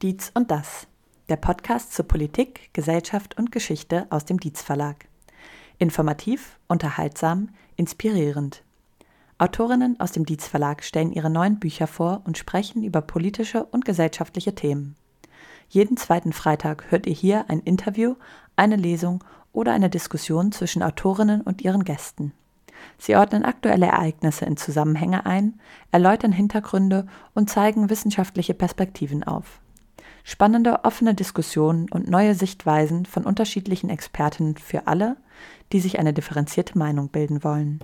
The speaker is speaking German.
Dietz und das, der Podcast zu Politik, Gesellschaft und Geschichte aus dem Dietz Verlag. Informativ, unterhaltsam, inspirierend. Autorinnen aus dem Dietz Verlag stellen ihre neuen Bücher vor und sprechen über politische und gesellschaftliche Themen. Jeden zweiten Freitag hört ihr hier ein Interview, eine Lesung oder eine Diskussion zwischen Autorinnen und ihren Gästen. Sie ordnen aktuelle Ereignisse in Zusammenhänge ein, erläutern Hintergründe und zeigen wissenschaftliche Perspektiven auf. Spannende, offene Diskussionen und neue Sichtweisen von unterschiedlichen Expertinnen für alle, die sich eine differenzierte Meinung bilden wollen.